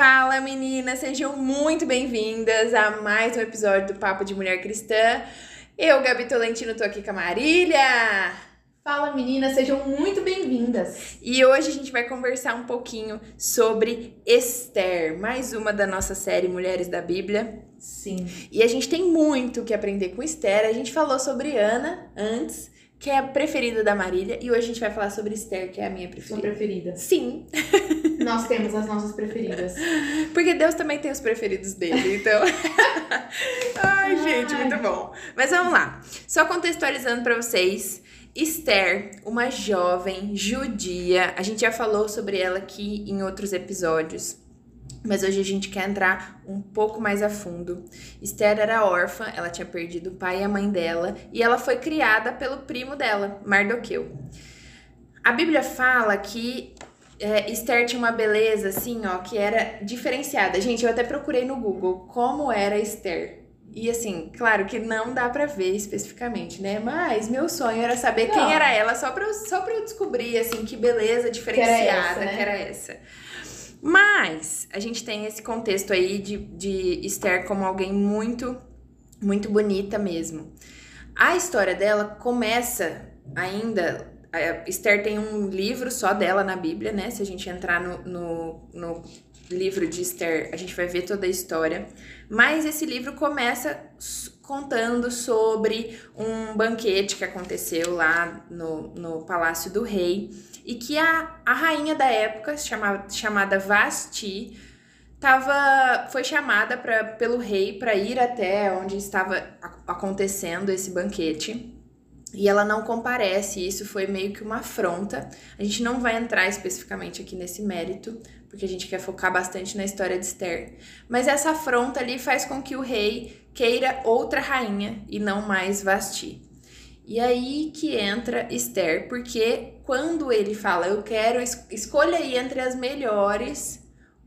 Fala meninas, sejam muito bem-vindas a mais um episódio do Papo de Mulher Cristã. Eu, Gabi Tolentino, tô aqui com a Marília. Fala meninas, sejam muito bem-vindas. E hoje a gente vai conversar um pouquinho sobre Esther, mais uma da nossa série Mulheres da Bíblia. Sim. E a gente tem muito que aprender com Esther. A gente falou sobre Ana antes, que é a preferida da Marília, e hoje a gente vai falar sobre Esther, que é a minha Sua preferida. preferida. Sim, Nós temos as nossas preferidas. porque Deus também tem os preferidos dele, então. Ai, gente, Ai. muito bom. Mas vamos lá. Só contextualizando pra vocês, Esther, uma jovem judia, a gente já falou sobre ela aqui em outros episódios. Mas hoje a gente quer entrar um pouco mais a fundo. Esther era órfã, ela tinha perdido o pai e a mãe dela, e ela foi criada pelo primo dela, Mardoqueu. A Bíblia fala que é, Esther tinha uma beleza assim, ó, que era diferenciada. Gente, eu até procurei no Google como era Esther. E assim, claro que não dá pra ver especificamente, né? Mas meu sonho era saber Não. quem era ela, só pra, eu, só pra eu descobrir, assim, que beleza diferenciada essa, né? que era essa. Mas a gente tem esse contexto aí de, de Esther como alguém muito, muito bonita mesmo. A história dela começa ainda. Esther tem um livro só dela na Bíblia, né? Se a gente entrar no, no, no livro de Esther, a gente vai ver toda a história. Mas esse livro começa contando sobre um banquete que aconteceu lá no, no Palácio do Rei e que a, a rainha da época, chamada, chamada Vasti, tava, foi chamada pra, pelo rei para ir até onde estava acontecendo esse banquete. E ela não comparece, isso foi meio que uma afronta. A gente não vai entrar especificamente aqui nesse mérito, porque a gente quer focar bastante na história de Esther. Mas essa afronta ali faz com que o rei queira outra rainha e não mais Vasti. E aí que entra Esther, porque quando ele fala, eu quero, es- escolha aí entre as melhores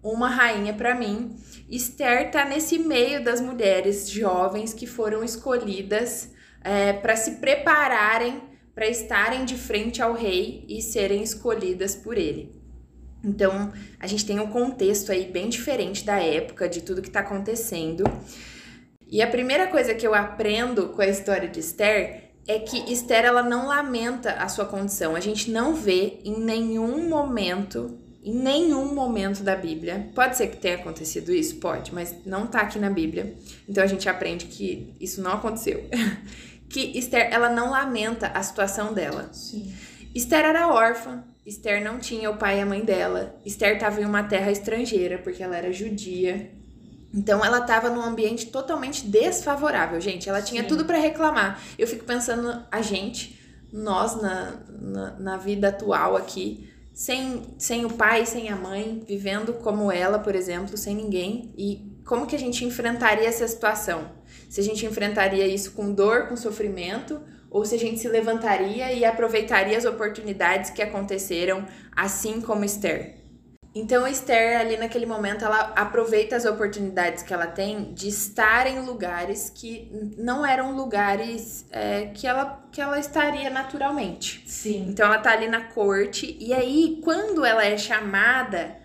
uma rainha para mim, Esther tá nesse meio das mulheres jovens que foram escolhidas para se prepararem para estarem de frente ao rei e serem escolhidas por ele. Então, a gente tem um contexto aí bem diferente da época, de tudo que tá acontecendo. E a primeira coisa que eu aprendo com a história de Esther é que Esther ela não lamenta a sua condição. A gente não vê em nenhum momento, em nenhum momento da Bíblia. Pode ser que tenha acontecido isso, pode, mas não tá aqui na Bíblia. Então a gente aprende que isso não aconteceu. que Esther ela não lamenta a situação dela. Sim. Esther era órfã, Esther não tinha o pai e a mãe dela. Esther estava em uma terra estrangeira, porque ela era judia. Então ela estava num ambiente totalmente desfavorável, gente. Ela tinha Sim. tudo para reclamar. Eu fico pensando, a gente, nós na, na, na vida atual aqui, sem, sem o pai, sem a mãe, vivendo como ela, por exemplo, sem ninguém. E como que a gente enfrentaria essa situação? Se a gente enfrentaria isso com dor, com sofrimento, ou se a gente se levantaria e aproveitaria as oportunidades que aconteceram, assim como Esther. Então, Esther, ali naquele momento, ela aproveita as oportunidades que ela tem de estar em lugares que não eram lugares é, que, ela, que ela estaria naturalmente. Sim. Então, ela tá ali na corte, e aí, quando ela é chamada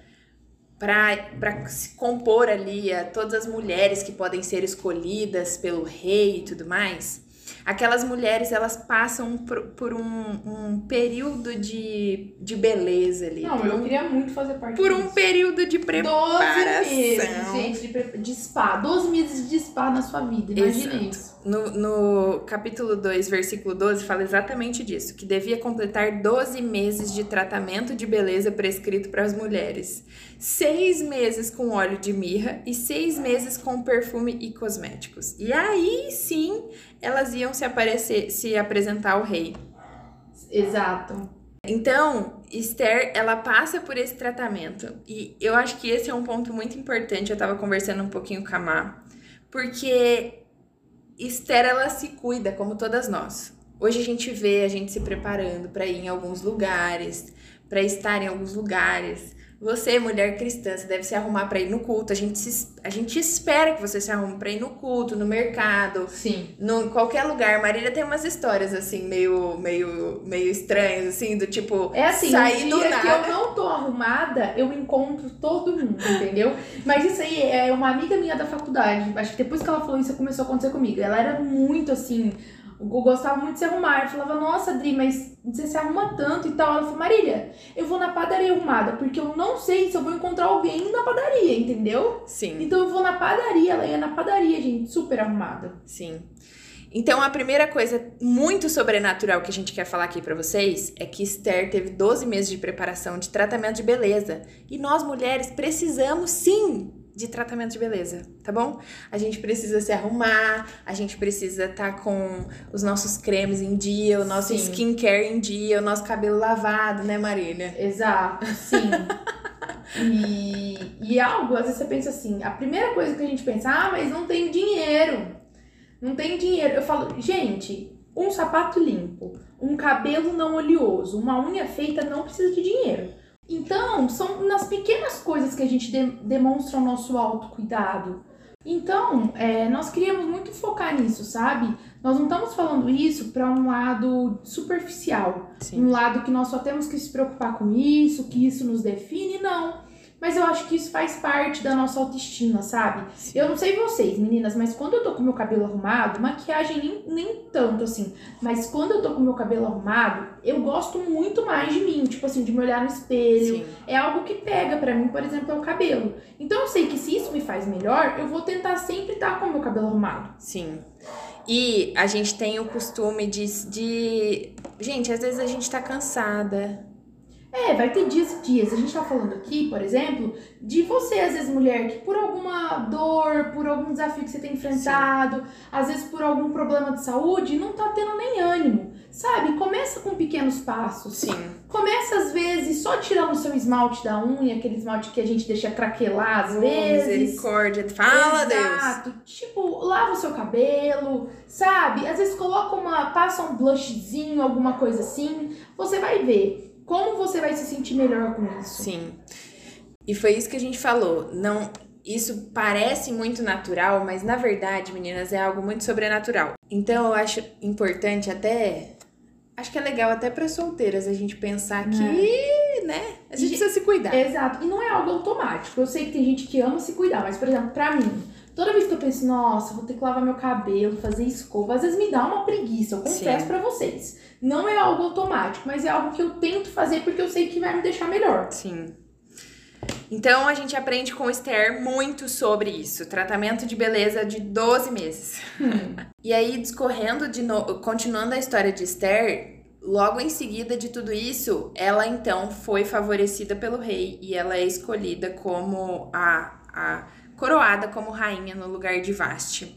para se compor ali a todas as mulheres que podem ser escolhidas pelo rei e tudo mais, aquelas mulheres elas passam por, por um, um período de, de beleza ali. Não, por eu um, queria muito fazer parte por um disso. período de 12 preparação. meses, gente, de, de spa. 12 meses de spa na sua vida, imagina Exato. isso. No, no capítulo 2, versículo 12, fala exatamente disso: que devia completar 12 meses de tratamento de beleza prescrito para as mulheres, seis meses com óleo de mirra e seis meses com perfume e cosméticos. E aí sim elas iam se aparecer, se apresentar ao rei. Exato. Então, Esther, ela passa por esse tratamento. E eu acho que esse é um ponto muito importante. Eu tava conversando um pouquinho com a Má. Porque Esther, ela se cuida, como todas nós. Hoje a gente vê a gente se preparando para ir em alguns lugares, para estar em alguns lugares, Você, mulher cristã, você deve se arrumar para ir no culto. A gente, se, a gente espera que você se arrume para ir no culto, no mercado, Sim. no, em qualquer lugar. Marília tem umas histórias assim, meio, meio, meio estranhas, assim, do tipo, É assim, sair no do nada. que eu não tô arrumada, eu encontro todo mundo, entendeu? Mas isso aí é uma amiga minha da faculdade. Acho que depois que ela falou isso, começou a acontecer comigo. Ela era muito assim. Gostava muito de se arrumar. Eu falava, nossa, Dri, mas você se arruma tanto e tal. Ela falou, Marília, eu vou na padaria arrumada, porque eu não sei se eu vou encontrar alguém na padaria, entendeu? Sim. Então eu vou na padaria. Ela ia na padaria, gente, super arrumada. Sim. Então, a primeira coisa muito sobrenatural que a gente quer falar aqui pra vocês é que Esther teve 12 meses de preparação de tratamento de beleza. E nós, mulheres, precisamos sim de tratamento de beleza, tá bom? A gente precisa se arrumar, a gente precisa estar com os nossos cremes em dia, o nosso Sim. skincare em dia, o nosso cabelo lavado, né, Marília? Exato, sim. e, e algo, às vezes você pensa assim, a primeira coisa que a gente pensa, ah, mas não tem dinheiro. Não tem dinheiro. Eu falo, gente, um sapato limpo, um cabelo não oleoso, uma unha feita não precisa de dinheiro. Então, são nas pequenas coisas que a gente de- demonstra o nosso autocuidado. Então, é, nós queríamos muito focar nisso, sabe? Nós não estamos falando isso para um lado superficial Sim. um lado que nós só temos que se preocupar com isso, que isso nos define, não. Mas eu acho que isso faz parte da nossa autoestima, sabe? Eu não sei vocês, meninas, mas quando eu tô com meu cabelo arrumado, maquiagem nem, nem tanto assim, mas quando eu tô com meu cabelo arrumado, eu gosto muito mais de mim, tipo assim, de me olhar no espelho. Sim. É algo que pega pra mim, por exemplo, é o cabelo. Então eu sei que se isso me faz melhor, eu vou tentar sempre estar com o meu cabelo arrumado. Sim. E a gente tem o costume de, de. Gente, às vezes a gente tá cansada. É, vai ter dias e dias. A gente tá falando aqui, por exemplo, de você, às vezes, mulher, que por alguma dor, por algum desafio que você tem enfrentado, às vezes por algum problema de saúde, não tá tendo nem ânimo. Sabe? Começa com pequenos passos. Sim. Começa, às vezes, só tirando o seu esmalte da unha, aquele esmalte que a gente deixa craquelar às Oh, vezes. misericórdia. Fala, Deus. Exato. Tipo, lava o seu cabelo, sabe? Às vezes coloca uma. passa um blushzinho, alguma coisa assim. Você vai ver como você vai se sentir melhor com isso. Sim. E foi isso que a gente falou. Não, isso parece muito natural, mas na verdade, meninas, é algo muito sobrenatural. Então eu acho importante até acho que é legal até para solteiras a gente pensar que, né, a gente E- precisa se cuidar. Exato. E não é algo automático. Eu sei que tem gente que ama se cuidar, mas, por exemplo, pra mim, toda vez que eu penso, nossa, vou ter que lavar meu cabelo, fazer escova, às vezes me dá uma preguiça, eu confesso pra vocês. Não é algo automático, mas é algo que eu tento fazer porque eu sei que vai me deixar melhor. Sim. Então a gente aprende com Esther muito sobre isso. Tratamento de beleza de 12 meses. E aí, discorrendo de novo, continuando a história de Esther, logo em seguida de tudo isso, ela então foi favorecida pelo rei e ela é escolhida como a, a coroada como rainha no lugar de Vasti.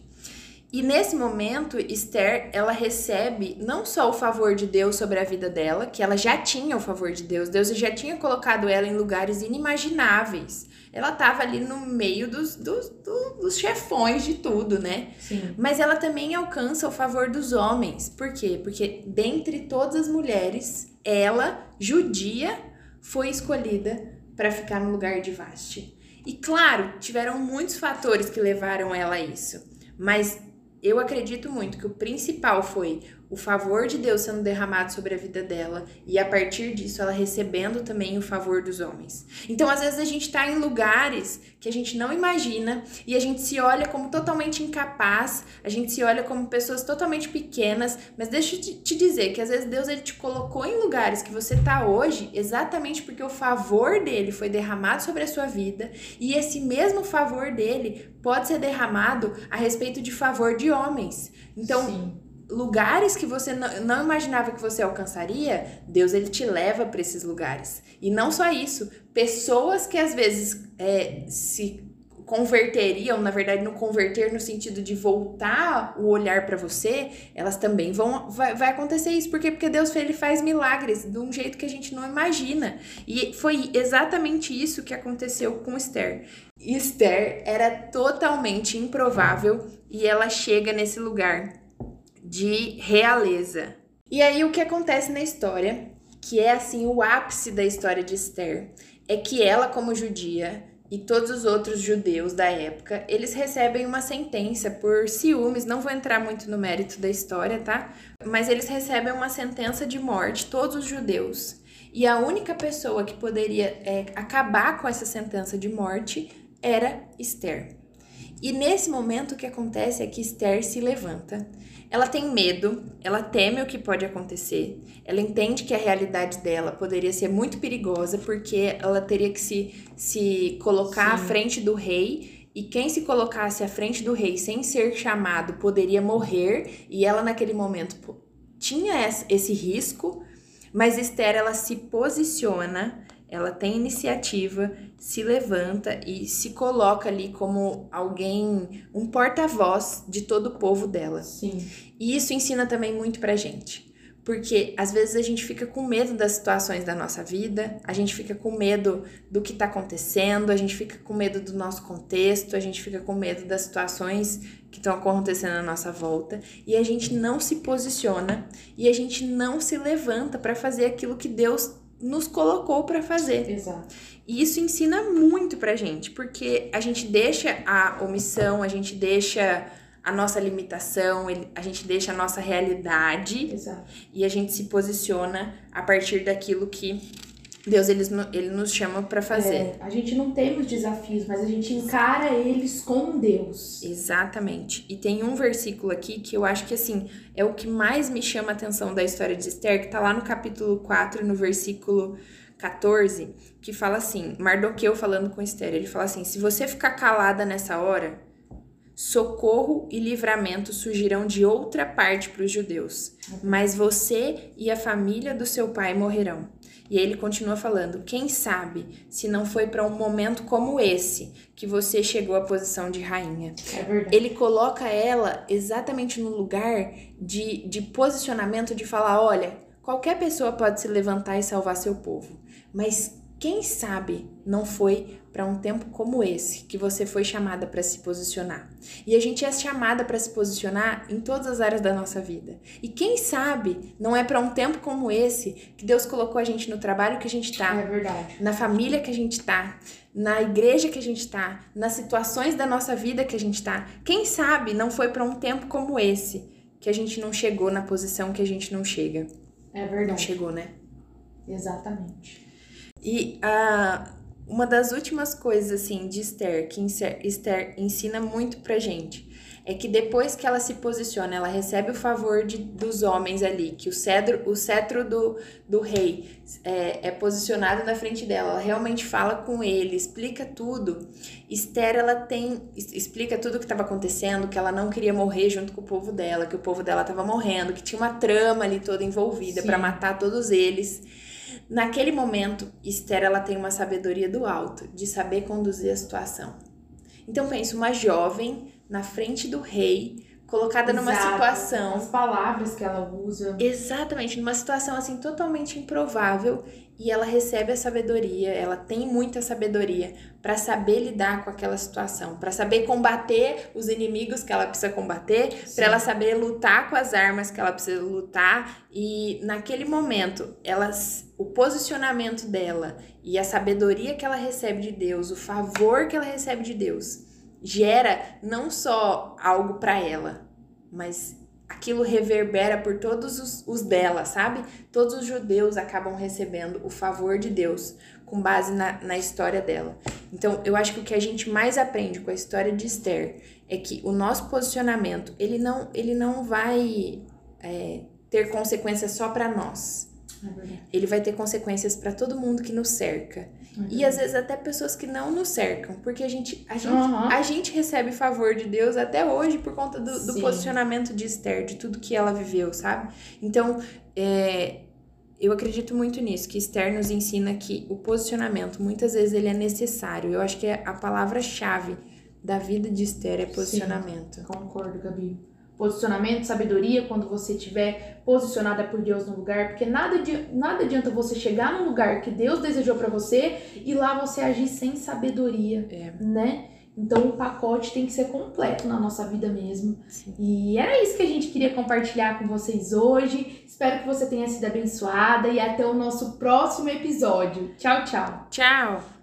E nesse momento, Esther, ela recebe não só o favor de Deus sobre a vida dela, que ela já tinha o favor de Deus, Deus já tinha colocado ela em lugares inimagináveis. Ela estava ali no meio dos, dos, do- dos chefões de tudo, né? Sim. Mas ela também alcança o favor dos homens. Por quê? Porque dentre todas as mulheres, ela, judia, foi escolhida para ficar no lugar de Vasti. E claro, tiveram muitos fatores que levaram ela a isso. Mas eu acredito muito que o principal foi o favor de Deus sendo derramado sobre a vida dela e a partir disso ela recebendo também o favor dos homens. Então, às vezes a gente tá em lugares que a gente não imagina e a gente se olha como totalmente incapaz, a gente se olha como pessoas totalmente pequenas, mas deixa eu te- dizer que às vezes Deus ele te colocou em lugares que você tá hoje exatamente porque o favor dele foi derramado sobre a sua vida e esse mesmo favor dele pode ser derramado a respeito de favor de homens. Então, Sim. Lugares que você não, imaginava que você alcançaria, Deus ele te leva para esses lugares. E não só isso, pessoas que às vezes é, se converteriam, na verdade, no converter no sentido de voltar o olhar para você, elas também vão vai, vai acontecer isso, por quê? Porque Deus ele faz milagres de um jeito que a gente não imagina. E foi exatamente isso que aconteceu com Esther. Esther era totalmente improvável e ela chega nesse lugar de realeza. E aí o que acontece na história, que é assim o ápice da história de Esther, é que ela, como judia, e todos os outros judeus da época, eles recebem uma sentença por ciúmes. Não vou entrar muito no mérito da história, tá? Mas eles recebem uma sentença de morte, todos os judeus. E a única pessoa que poderia é, acabar com essa sentença de morte era Esther. E nesse momento o que acontece é que Esther se levanta. Ela tem medo, ela teme o que pode acontecer, ela entende que a realidade dela poderia ser muito perigosa porque ela teria que se, se colocar Sim. à frente do rei e quem se colocasse à frente do rei sem ser chamado poderia morrer e ela naquele momento tinha esse risco, mas Esther ela se posiciona ela tem iniciativa, se levanta e se coloca ali como alguém, um porta-voz de todo o povo dela. Sim. E isso ensina também muito pra gente. Porque às vezes a gente fica com medo das situações da nossa vida, a gente fica com medo do que tá acontecendo, a gente fica com medo do nosso contexto, a gente fica com medo das situações que estão acontecendo à nossa volta e a gente não se posiciona e a gente não se levanta para fazer aquilo que Deus nos colocou para fazer. Exato. E isso ensina muito pra gente, porque a gente deixa a omissão, a gente deixa a nossa limitação, a gente deixa a nossa realidade Exato. e a gente se posiciona a partir daquilo que Deus ele, ele nos chama para fazer. É, a gente não tem os desafios, mas a gente encara eles com Deus. Exatamente. E tem um versículo aqui que eu acho que assim é o que mais me chama a atenção da história de Esther, que tá lá no capítulo 4, no versículo 14, que fala assim: Mardoqueu falando com Esther, ele fala assim: se você ficar calada nessa hora, socorro e livramento surgirão de outra parte para os judeus, mas você e a família do seu pai morrerão. E ele continua falando: quem sabe se não foi para um momento como esse que você chegou à posição de rainha. É verdade. Ele coloca ela exatamente no lugar de, de posicionamento de falar: olha, qualquer pessoa pode se levantar e salvar seu povo, mas quem sabe não foi para um tempo como esse que você foi chamada para se posicionar. E a gente é chamada para se posicionar em todas as áreas da nossa vida. E quem sabe não é para um tempo como esse que Deus colocou a gente no trabalho que a gente tá, é verdade. na família que a gente tá, na igreja que a gente tá, nas situações da nossa vida que a gente tá. Quem sabe não foi para um tempo como esse que a gente não chegou na posição que a gente não chega. É verdade. Não chegou, né? Exatamente. E a uma das últimas coisas assim de Esther que Esther ensina muito pra gente é que depois que ela se posiciona, ela recebe o favor de, dos homens ali, que o cedro, o cetro do, do rei é, é posicionado na frente dela, ela realmente fala com ele, explica tudo. Esther, ela tem, explica tudo o que estava acontecendo, que ela não queria morrer junto com o povo dela, que o povo dela estava morrendo, que tinha uma trama ali toda envolvida para matar todos eles. Naquele momento, Esther ela tem uma sabedoria do alto, de saber conduzir a situação. Então pensa uma jovem na frente do rei, colocada Exato. numa situação. As palavras que ela usa. Exatamente, numa situação assim totalmente improvável e ela recebe a sabedoria, ela tem muita sabedoria para saber lidar com aquela situação, para saber combater os inimigos que ela precisa combater, para ela saber lutar com as armas que ela precisa lutar e naquele momento, elas o posicionamento dela e a sabedoria que ela recebe de Deus, o favor que ela recebe de Deus, gera não só algo para ela, mas aquilo reverbera por todos os, os dela, sabe? Todos os judeus acabam recebendo o favor de Deus com base na, na história dela. Então, eu acho que o que a gente mais aprende com a história de Esther é que o nosso posicionamento, ele não, ele não vai é, ter consequências só para nós. É ele vai ter consequências para todo mundo que nos cerca. Uhum. E às vezes até pessoas que não nos cercam, porque a gente, a gente, uhum. a gente recebe favor de Deus até hoje por conta do, do posicionamento de Esther, de tudo que ela viveu, sabe? Então, é, eu acredito muito nisso, que Esther nos ensina que o posicionamento, muitas vezes, ele é necessário. Eu acho que é a palavra-chave da vida de Esther é posicionamento. Sim, concordo, Gabi posicionamento, sabedoria quando você estiver posicionada por Deus no lugar, porque nada, nada adianta você chegar num lugar que Deus desejou para você e lá você agir sem sabedoria, é. né? Então o pacote tem que ser completo na nossa vida mesmo. Sim. E era isso que a gente queria compartilhar com vocês hoje. Espero que você tenha sido abençoada e até o nosso próximo episódio. Tchau, tchau. Tchau!